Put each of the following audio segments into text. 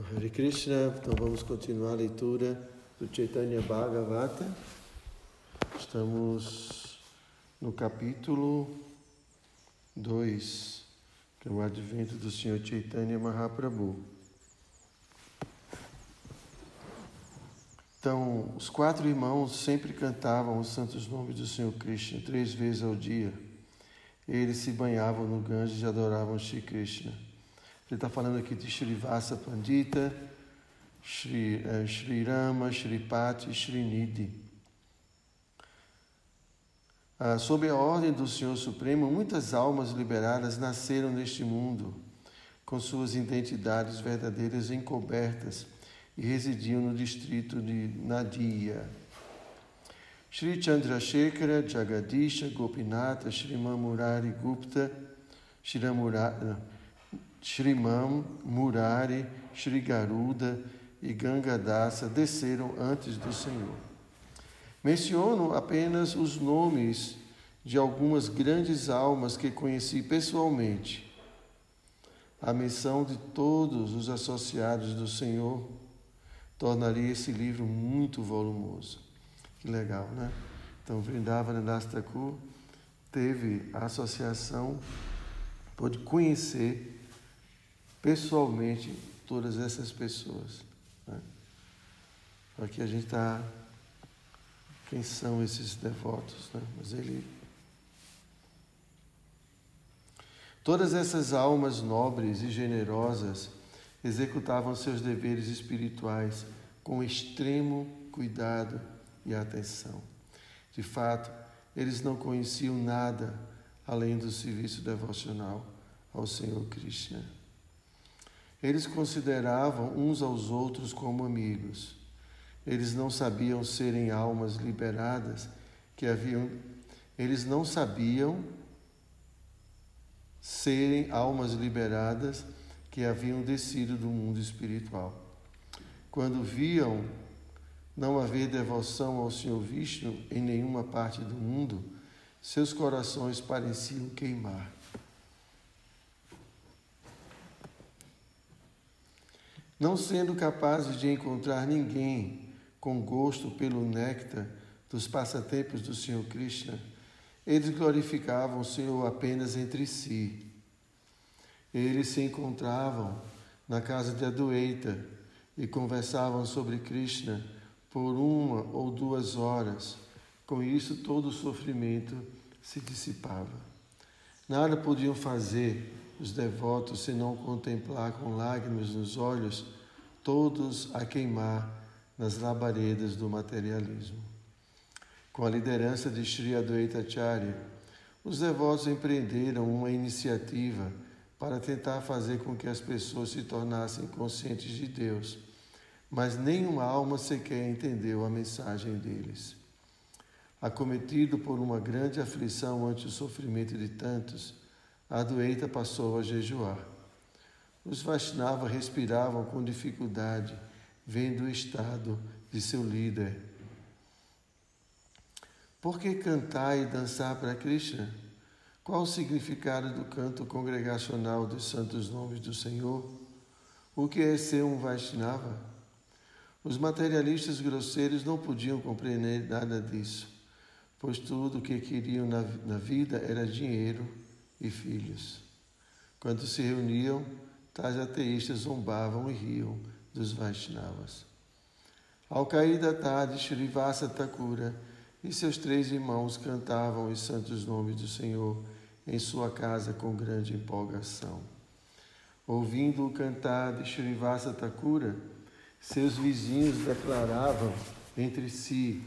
Hare Krishna, então vamos continuar a leitura do Chaitanya Bhagavata. Estamos no capítulo 2, que é o advento do Senhor Chaitanya Mahaprabhu. Então, os quatro irmãos sempre cantavam os santos nomes do Senhor Krishna três vezes ao dia. Eles se banhavam no Ganges e adoravam Shri Krishna. Ele está falando aqui de Srivasa Pandita, Shri, eh, Shri Rama, Shri Pati, Shri Nidhi. Ah, sob a ordem do Senhor Supremo, muitas almas liberadas nasceram neste mundo, com suas identidades verdadeiras encobertas e residiam no distrito de Nadia. Shri Chandrasekhara, Jagadisha, Gopinata, Shri Mamurari Gupta, Shri Shriman, Murari, Shri Garuda e Gangadasa desceram antes do Senhor. Menciono apenas os nomes de algumas grandes almas que conheci pessoalmente. A menção de todos os associados do Senhor tornaria esse livro muito volumoso. Que legal, né? Então, Vrindavana Das teve a associação, pôde conhecer pessoalmente todas essas pessoas. Né? Aqui a gente está. Quem são esses devotos? Né? Mas ele. Todas essas almas nobres e generosas executavam seus deveres espirituais com extremo cuidado e atenção. De fato, eles não conheciam nada além do serviço devocional ao Senhor Krishna. Eles consideravam uns aos outros como amigos. Eles não sabiam serem almas liberadas que haviam eles não sabiam serem almas liberadas que haviam descido do mundo espiritual. Quando viam não haver devoção ao Senhor Vishnu em nenhuma parte do mundo, seus corações pareciam queimar. Não sendo capazes de encontrar ninguém com gosto pelo néctar dos passatempos do Senhor Krishna, eles glorificavam o Senhor apenas entre si. Eles se encontravam na casa de Adueita e conversavam sobre Krishna por uma ou duas horas. Com isso, todo o sofrimento se dissipava. Nada podiam fazer os devotos senão contemplar com lágrimas nos olhos todos a queimar nas labaredas do materialismo. Com a liderança de Sri Advaita Acharya, os devotos empreenderam uma iniciativa para tentar fazer com que as pessoas se tornassem conscientes de Deus, mas nenhuma alma sequer entendeu a mensagem deles. Acometido por uma grande aflição ante o sofrimento de tantos, a doeita passou a jejuar. Os Vaishnavas respiravam com dificuldade, vendo o estado de seu líder. Por que cantar e dançar para Krishna? Qual o significado do canto congregacional dos santos nomes do Senhor? O que é ser um Vaishnava? Os materialistas grosseiros não podiam compreender nada disso, pois tudo o que queriam na, na vida era dinheiro e filhos. Quando se reuniam, tais ateístas zombavam e riam dos Vaishnavas. Ao cair da tarde, Srivasa Thakura e seus três irmãos cantavam os santos nomes do Senhor em sua casa com grande empolgação. Ouvindo-o cantar de Srivasa Thakura, seus vizinhos declaravam entre si: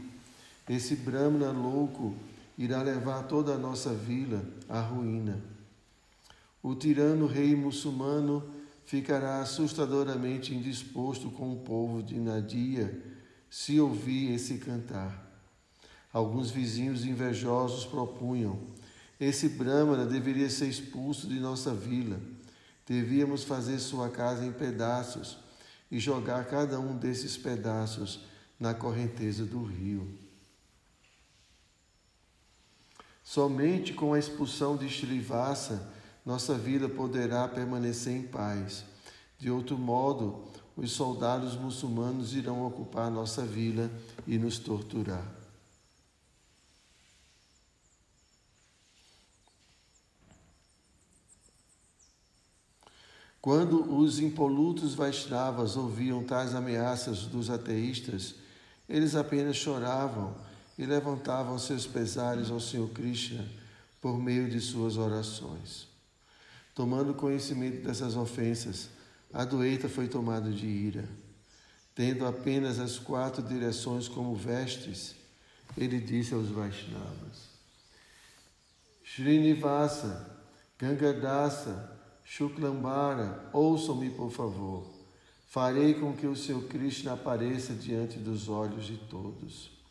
Esse Brahmana louco irá levar toda a nossa vila à ruína. O tirano rei muçulmano ficará assustadoramente indisposto com o povo de Nadia se ouvir esse cantar. Alguns vizinhos invejosos propunham: esse Brahmana deveria ser expulso de nossa vila. Devíamos fazer sua casa em pedaços e jogar cada um desses pedaços na correnteza do rio. Somente com a expulsão de Srivasa nossa vida poderá permanecer em paz. De outro modo, os soldados muçulmanos irão ocupar nossa vila e nos torturar. Quando os impolutos Vaishnavas ouviam tais ameaças dos ateístas, eles apenas choravam e levantavam seus pesares ao Senhor Krishna por meio de suas orações. Tomando conhecimento dessas ofensas, Adueita foi tomado de ira. Tendo apenas as quatro direções como vestes, ele disse aos Vaishnavas: Srinivasa, Gangadasa, Shuklambara, ouçam-me por favor. Farei com que o Senhor Krishna apareça diante dos olhos de todos.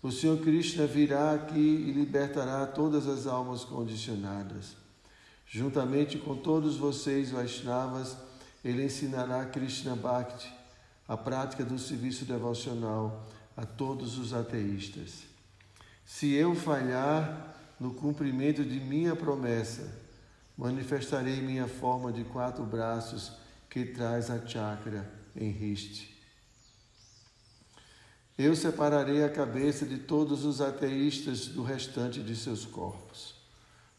O Senhor Krishna virá aqui e libertará todas as almas condicionadas. Juntamente com todos vocês, Vaishnavas, ele ensinará Krishna Bhakti, a prática do serviço devocional a todos os ateístas. Se eu falhar no cumprimento de minha promessa, manifestarei minha forma de quatro braços que traz a chakra em riste. Eu separarei a cabeça de todos os ateístas do restante de seus corpos.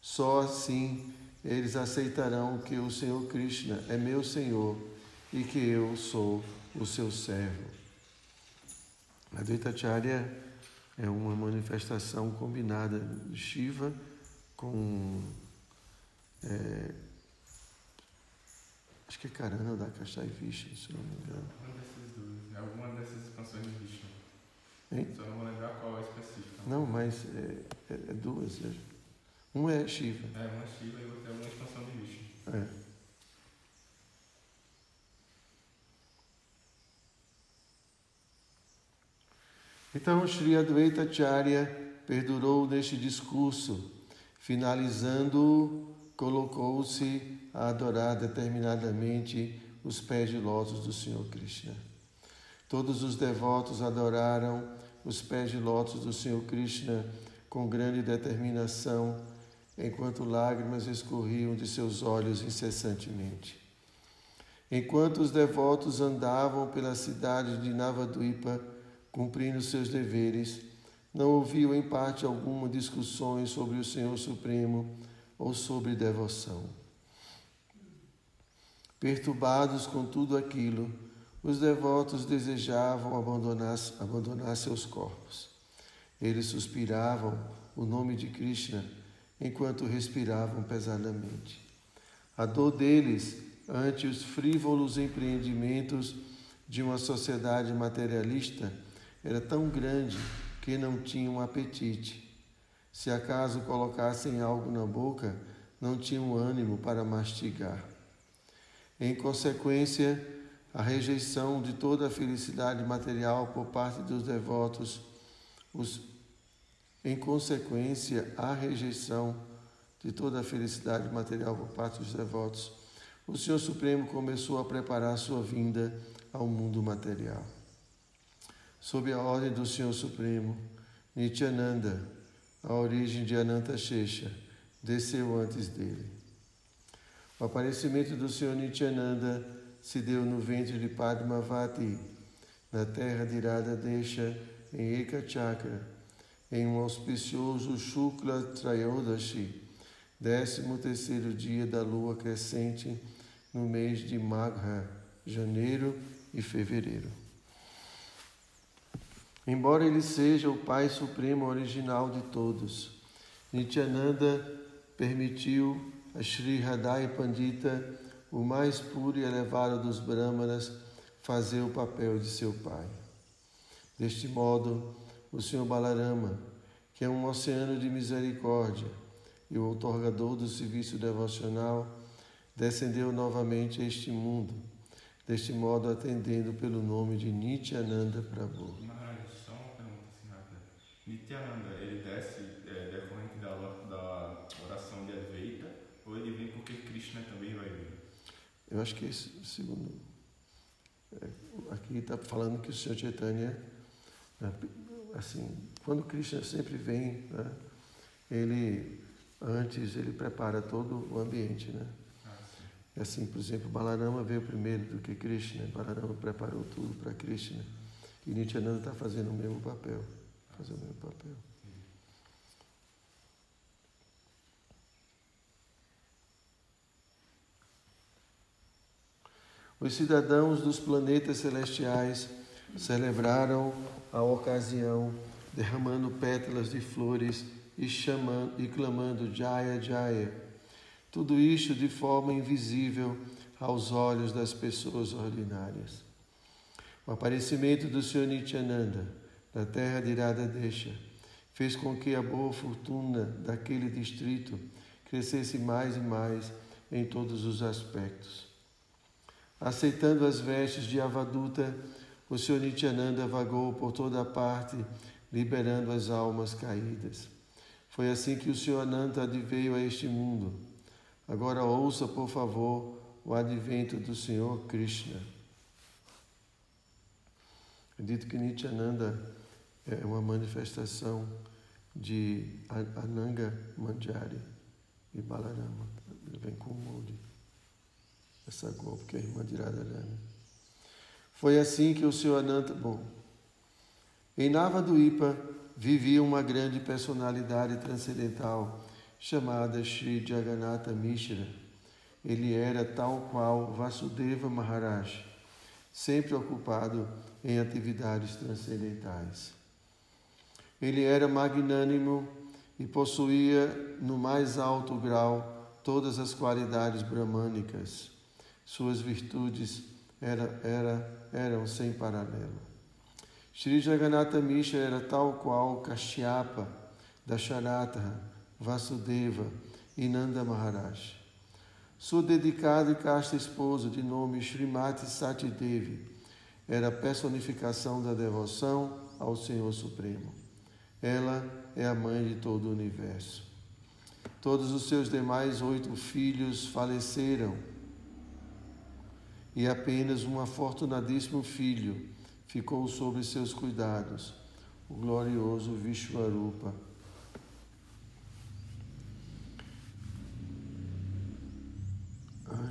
Só assim eles aceitarão que o Senhor Krishna é meu Senhor e que eu sou o seu servo. A Advaitacharya é uma manifestação combinada de Shiva com. É, acho que é Karana da Kastai Vishnu, se não me engano. Um desses dois. É alguma dessas expansões de Vishnu. Hein? Só não vou lembrar qual é específica. Não, mas é, é, é duas. É. Um é Shiva. É uma Shiva e outra é uma expansão de Vishnu. É. Então, Sri Advaita Acharya perdurou neste discurso, finalizando, colocou-se a adorar determinadamente os pés de lótus do Senhor Krishna. Todos os devotos adoraram os pés de lótus do Senhor Krishna com grande determinação, enquanto lágrimas escorriam de seus olhos incessantemente. Enquanto os devotos andavam pela cidade de Navadvipa, cumprindo seus deveres, não ouviu em parte alguma discussões sobre o Senhor Supremo ou sobre devoção. Perturbados com tudo aquilo, os devotos desejavam abandonar, abandonar seus corpos. Eles suspiravam o nome de Krishna enquanto respiravam pesadamente. A dor deles ante os frívolos empreendimentos de uma sociedade materialista era tão grande que não tinham apetite. Se acaso colocassem algo na boca, não tinham ânimo para mastigar. Em consequência, a rejeição de toda a felicidade material por parte dos devotos, os, em consequência, a rejeição de toda a felicidade material por parte dos devotos, o Senhor Supremo começou a preparar sua vinda ao mundo material sob a ordem do Senhor Supremo, Nityananda, a origem de Ananta Shesha, desceu antes dele. O aparecimento do Senhor Nityananda se deu no ventre de Padmavati, na terra de Radha Desha, em Ekachakra, em um auspicioso Shukla Trayodashi, décimo terceiro dia da lua crescente, no mês de Magha, janeiro e fevereiro. Embora ele seja o Pai Supremo original de todos, Nityananda permitiu a Sri Radai Pandita, o mais puro e elevado dos Brahmanas, fazer o papel de seu pai. Deste modo, o Senhor Balarama, que é um oceano de misericórdia e o outorgador do serviço devocional, descendeu novamente a este mundo, deste modo atendendo pelo nome de Nityananda Prabhu. Nityananda, ele desce é, decorrente da, da oração de Advaita ou ele vem porque Krishna também vai vir? Eu acho que esse segundo. É, aqui está falando que o Senhor Chaitanya, né, assim, quando Krishna sempre vem, né, ele antes ele prepara todo o ambiente, né? Ah, Assim, por exemplo, Balarama veio primeiro do que Krishna. Balarama preparou tudo para Krishna. E Nityananda está fazendo o mesmo papel. Fazendo o mesmo papel. Os cidadãos dos planetas celestiais celebraram a ocasião, derramando pétalas de flores e, chamando, e clamando Jaya Jaya. Tudo isto de forma invisível aos olhos das pessoas ordinárias. O aparecimento do Senhor Nityananda na terra de Radha fez com que a boa fortuna daquele distrito crescesse mais e mais em todos os aspectos. Aceitando as vestes de Avaduta, o Senhor Nityananda vagou por toda parte, liberando as almas caídas. Foi assim que o Senhor Ananta veio a este mundo. Agora ouça, por favor, o advento do Senhor Krishna. É dito que Nityananda é uma manifestação de Ananga Manjari e Balarama. Ele vem com o molde essa golpe que a irmã de Radharani. Foi assim que o Senhor Ananta. Bom, em Navaduipa vivia uma grande personalidade transcendental chamada Sri Jagannatha Mishra. Ele era tal qual Vasudeva Maharaj, sempre ocupado em atividades transcendentais. Ele era magnânimo e possuía no mais alto grau todas as qualidades bramânicas. Suas virtudes era, era, eram sem paralelo. Sri Jagannatha Mishra era tal qual Kashyapa, Dasharatha, Vasudeva e Nanda Maharaj. Sua dedicada e casta esposa, de nome Srimati Satidevi, era a personificação da devoção ao Senhor Supremo. Ela é a mãe de todo o universo. Todos os seus demais oito filhos faleceram e apenas um afortunadíssimo filho ficou sob seus cuidados, o glorioso Vishwarupa.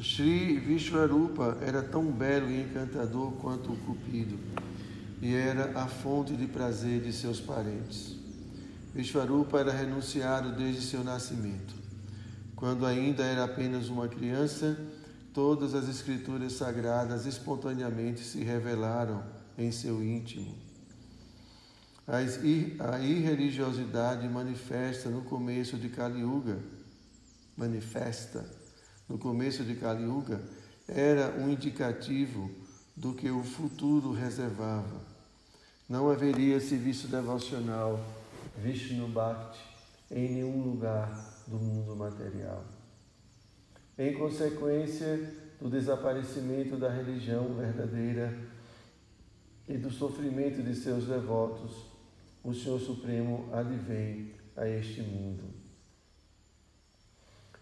Sri Vishwarupa era tão belo e encantador quanto o Cupido, e era a fonte de prazer de seus parentes. Vishwarupa era renunciado desde seu nascimento. Quando ainda era apenas uma criança, todas as escrituras sagradas espontaneamente se revelaram em seu íntimo. A irreligiosidade manifesta no começo de Kali Yuga, manifesta no começo de Kali Yuga, era um indicativo do que o futuro reservava. Não haveria serviço devocional Vishnu Bhakti em nenhum lugar do mundo material. Em consequência do desaparecimento da religião verdadeira e do sofrimento de seus devotos, o Senhor Supremo advém a este mundo.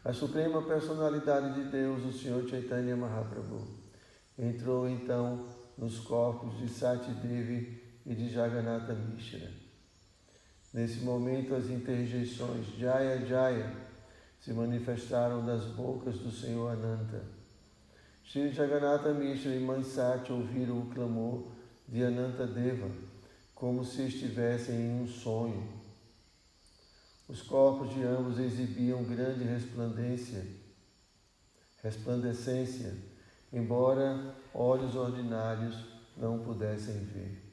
A suprema personalidade de Deus, o Senhor Chaitanya Mahaprabhu, entrou então nos corpos de Sati Devi e de Jagannatha Mishra. Nesse momento, as interjeições Jaya Jaya se manifestaram das bocas do Senhor Ananta. Shri Jagannatha Mishra e Mansati ouviram o clamor de Ananta Deva, como se estivessem em um sonho. Os corpos de ambos exibiam grande resplandência, resplandecência, embora olhos ordinários não pudessem ver.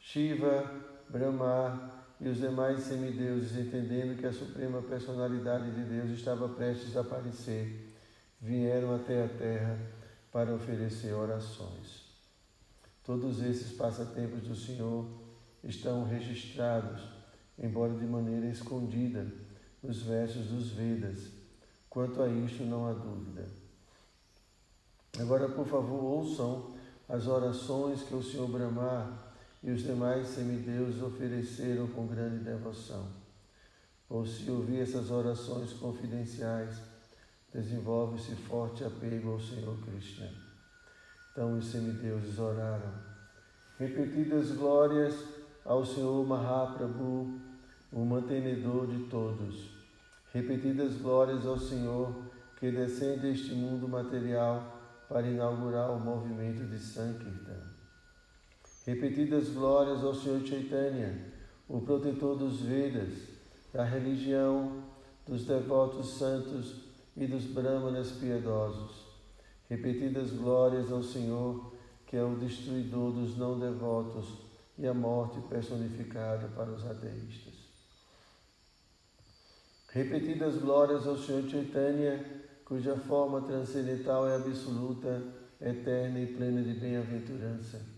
Shiva, Brahma e os demais semideuses, entendendo que a suprema personalidade de Deus estava prestes a aparecer, vieram até a terra para oferecer orações. Todos esses passatempos do Senhor estão registrados, embora de maneira escondida, nos versos dos Vedas. Quanto a isto, não há dúvida. Agora, por favor, ouçam as orações que o Senhor Brahma e os demais semideuses ofereceram com grande devoção. Por se ouvir essas orações confidenciais, desenvolve-se forte apego ao Senhor Krishna. Então os semideuses oraram. Repetidas glórias ao Senhor Mahaprabhu, o mantenedor de todos. Repetidas glórias ao Senhor que descende este mundo material para inaugurar o movimento de Sankirtan. Repetidas glórias ao Senhor Chaitanya, o protetor dos Vedas, da religião, dos devotos santos e dos brahmanas piedosos. Repetidas glórias ao Senhor, que é o destruidor dos não devotos e a morte personificada para os ateístas. Repetidas glórias ao Senhor Chaitanya, cuja forma transcendental é absoluta, eterna e plena de bem-aventurança.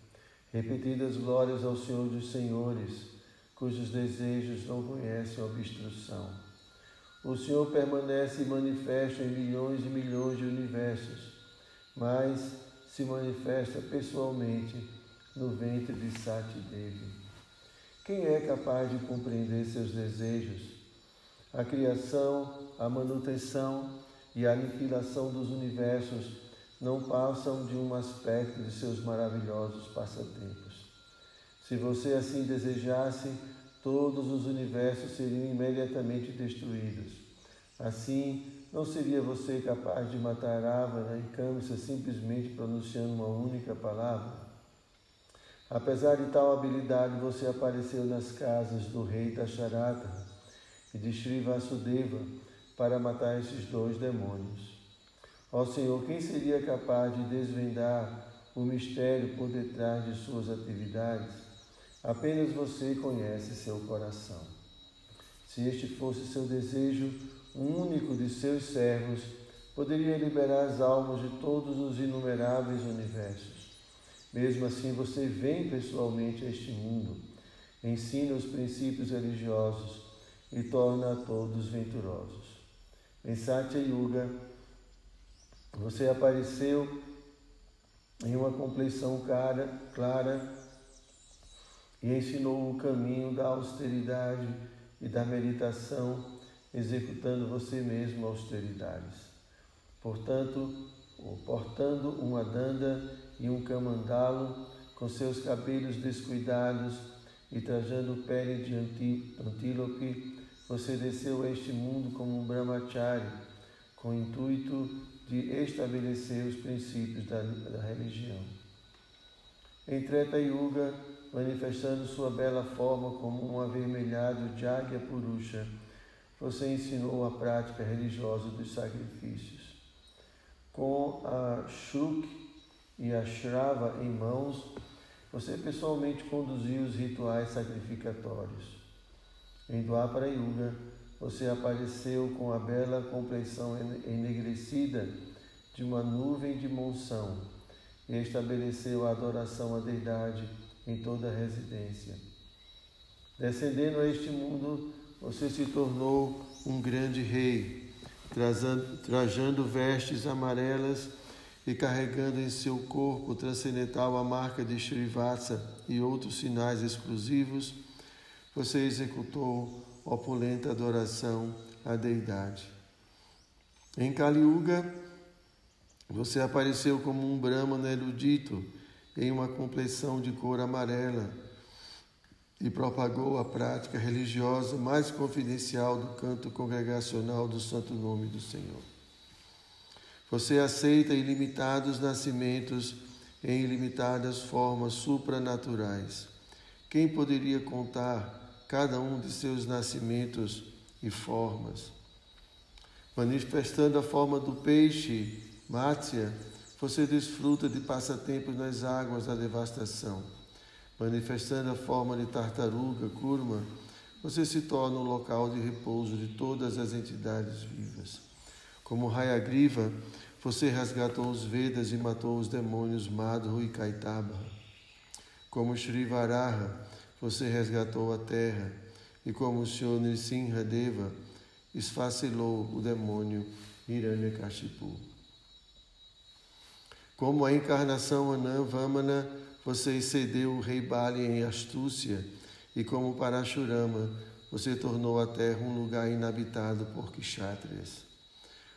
Repetidas glórias ao Senhor dos Senhores, cujos desejos não conhecem obstrução. O Senhor permanece manifesta em milhões e milhões de universos, mas se manifesta pessoalmente no ventre de Sati Devi. Quem é capaz de compreender seus desejos? A criação, a manutenção e a aniquilação dos universos não passam de um aspecto de seus maravilhosos passatempos. Se você assim desejasse, todos os universos seriam imediatamente destruídos. Assim, não seria você capaz de matar Ravana e Kamsa simplesmente pronunciando uma única palavra? Apesar de tal habilidade, você apareceu nas casas do rei Dasharata e de Sri Vasudeva para matar esses dois demônios. Ó Senhor, quem seria capaz de desvendar o mistério por detrás de suas atividades? Apenas você conhece seu coração. Se este fosse seu desejo, único de seus servos poderia liberar as almas de todos os inumeráveis universos. Mesmo assim, você vem pessoalmente a este mundo, ensina os princípios religiosos e torna a todos venturosos. Em Satya Yuga, você apareceu em uma compleição clara, clara e ensinou o caminho da austeridade e da meditação, executando você mesmo austeridades. Portanto, portando uma danda e um camandalo, com seus cabelos descuidados e trajando pele de antílope, você desceu a este mundo como um brahmachari, com intuito de estabelecer os princípios da, da religião. Em Treta Yuga, manifestando sua bela forma como um avermelhado de águia purusha, você ensinou a prática religiosa dos sacrifícios. Com a Shuk e a Shrava em mãos, você pessoalmente conduziu os rituais sacrificatórios. Em Dwapara Yuga, você apareceu com a bela compleição enegrecida de uma nuvem de monção e estabeleceu a adoração à deidade em toda a residência. Descendendo a este mundo, você se tornou um grande rei, trajando vestes amarelas e carregando em seu corpo transcendental a marca de Srivatsa e outros sinais exclusivos, você executou opulenta adoração à deidade. Em Kali Yuga, você apareceu como um Brahmana erudito em uma compleição de cor amarela e propagou a prática religiosa mais confidencial do canto congregacional do Santo Nome do Senhor. Você aceita ilimitados nascimentos em ilimitadas formas supranaturais. Quem poderia contar cada um de seus nascimentos e formas? Manifestando a forma do peixe, Mátia, você desfruta de passatempos nas águas da devastação. Manifestando a forma de tartaruga, curma, você se torna o local de repouso de todas as entidades vivas. Como Hayagriva, você resgatou os Vedas e matou os demônios Madhu e Kaitaba. Como Shri Varaha, você resgatou a terra. E como o Senhor Nrsimha Deva, esfacelou o demônio Hiranyakashipu. Como a encarnação Anã Vamana, você excedeu o rei Bali em astúcia, e como Parashurama, você tornou a terra um lugar inabitado por kshatriyas.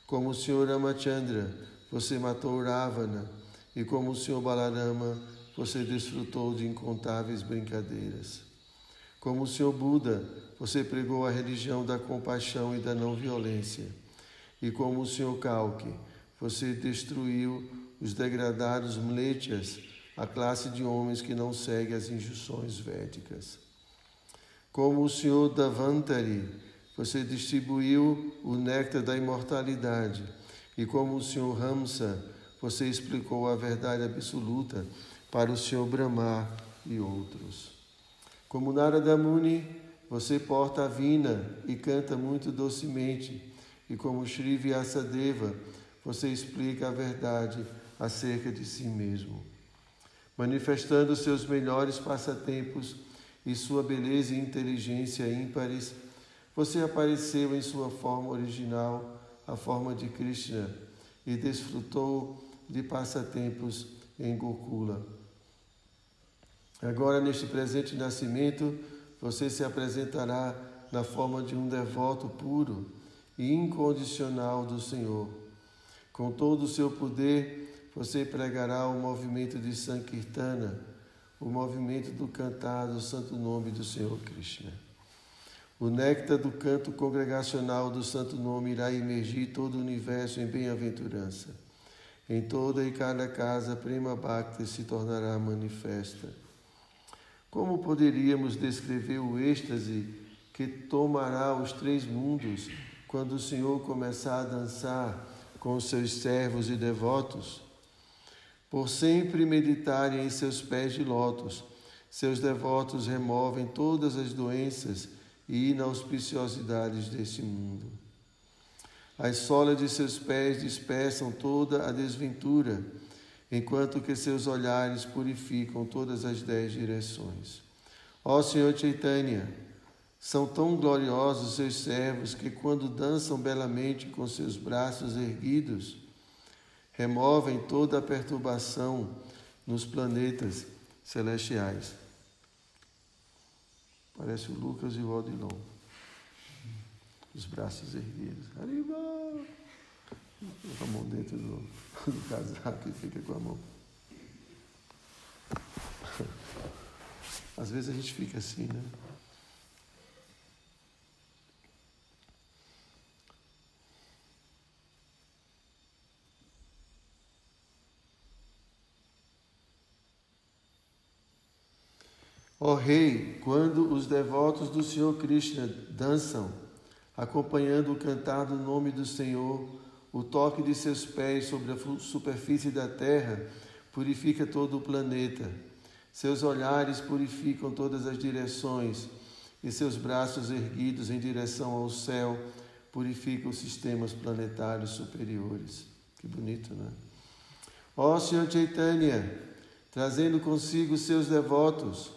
Como o Senhor Ramachandra, você matou Ravana, e como o Senhor Balarama, você desfrutou de incontáveis brincadeiras. Como o Senhor Buda, você pregou a religião da compaixão e da não violência. e como o Senhor Calque, você destruiu os degradados mletias, a classe de homens que não segue as injunções védicas. Como o Senhor Davantari, você distribuiu o néctar da imortalidade, e como o Senhor Ramsa, você explicou a verdade absoluta para o Senhor Brahma e outros. Como Narada Muni, você porta a vina e canta muito docemente, e como Sri Vyasadeva, você explica a verdade acerca de si mesmo, manifestando seus melhores passatempos e sua beleza e inteligência ímpares. Você apareceu em sua forma original, a forma de Krishna, e desfrutou de passatempos em Gokula. Agora, neste presente nascimento, você se apresentará na forma de um devoto puro e incondicional do Senhor. Com todo o seu poder, você pregará o movimento de Sankirtana, o movimento do cantar do santo nome do Senhor Krishna. O néctar do canto congregacional do santo nome irá emergir todo o universo em bem-aventurança. Em toda e cada casa, Prima Bhakti se tornará manifesta. Como poderíamos descrever o êxtase que tomará os três mundos quando o Senhor começar a dançar com os seus servos e devotos? Por sempre meditarem em seus pés de lótus, seus devotos removem todas as doenças e inauspiciosidades desse mundo. As solas de seus pés dispersam toda a desventura, enquanto que seus olhares purificam todas as dez direções. Ó Senhor Chaitanya, são tão gloriosos seus servos que, quando dançam belamente com seus braços erguidos, removem toda a perturbação nos planetas celestiais. Parece o Lucas e o Odilon os braços erguidos. Arriba! A mão dentro do, do casaco e fica com a mão. Às vezes a gente fica assim, né? Ó oh, Rei, quando os devotos do Senhor Krishna dançam, acompanhando o cantar do nome do Senhor, o toque de seus pés sobre a superfície da terra purifica todo o planeta. Seus olhares purificam todas as direções e seus braços erguidos em direção ao céu purificam os sistemas planetários superiores. Que bonito, né? Ó Senhor Chaitanya, trazendo consigo seus devotos,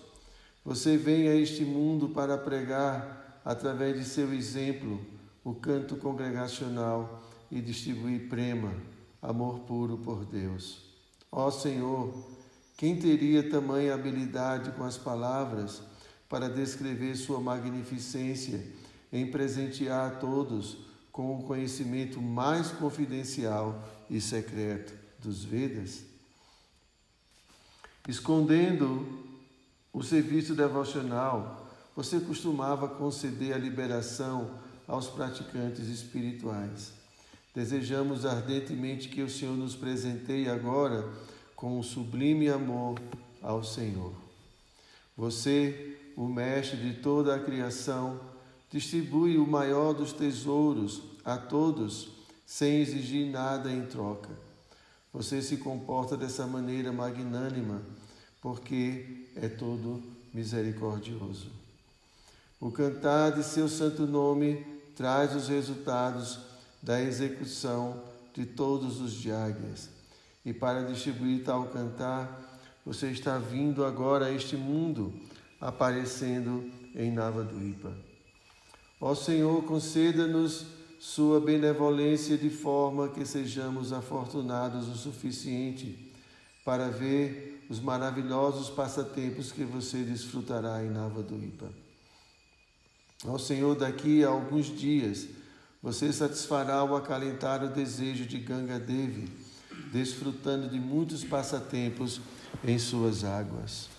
você vem a este mundo para pregar através de seu exemplo, o canto congregacional e distribuir prema, amor puro por Deus. Ó Senhor, quem teria tamanha habilidade com as palavras para descrever sua magnificência em presentear a todos com o conhecimento mais confidencial e secreto dos Vedas? Escondendo o serviço devocional você costumava conceder a liberação aos praticantes espirituais. Desejamos ardentemente que o Senhor nos presenteie agora com um sublime amor ao Senhor. Você, o mestre de toda a criação, distribui o maior dos tesouros a todos sem exigir nada em troca. Você se comporta dessa maneira magnânima porque é todo misericordioso. O cantar de seu santo nome traz os resultados da execução de todos os diáguias. E para distribuir tal cantar, você está vindo agora a este mundo, aparecendo em Navaduipa. Ó Senhor, conceda-nos sua benevolência de forma que sejamos afortunados o suficiente para ver os maravilhosos passatempos que você desfrutará em Navaduipa. Ao Senhor, daqui a alguns dias, você satisfará o acalentar o desejo de Ganga Devi, desfrutando de muitos passatempos em suas águas.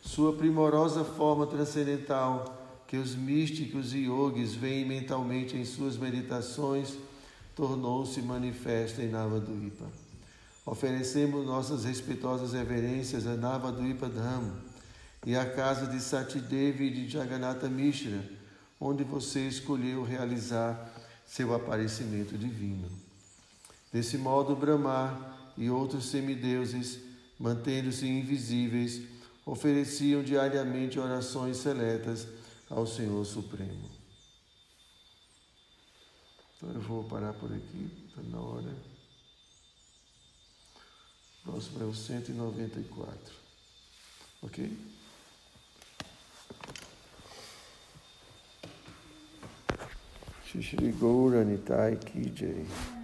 Sua primorosa forma transcendental, que os místicos e yogis veem mentalmente em suas meditações, tornou-se manifesta em Navaduipa. Oferecemos nossas respeitosas reverências a Navaduipa Dham e à casa de Satidevi e de Jagannatha Mishra, onde você escolheu realizar seu aparecimento divino. Desse modo, Brahma e outros semideuses, mantendo-se invisíveis, ofereciam diariamente orações seletas ao Senhor Supremo. Então eu vou parar por aqui, está na hora. O próximo é o 194. Ok? Shri Gaura Nitai Ki.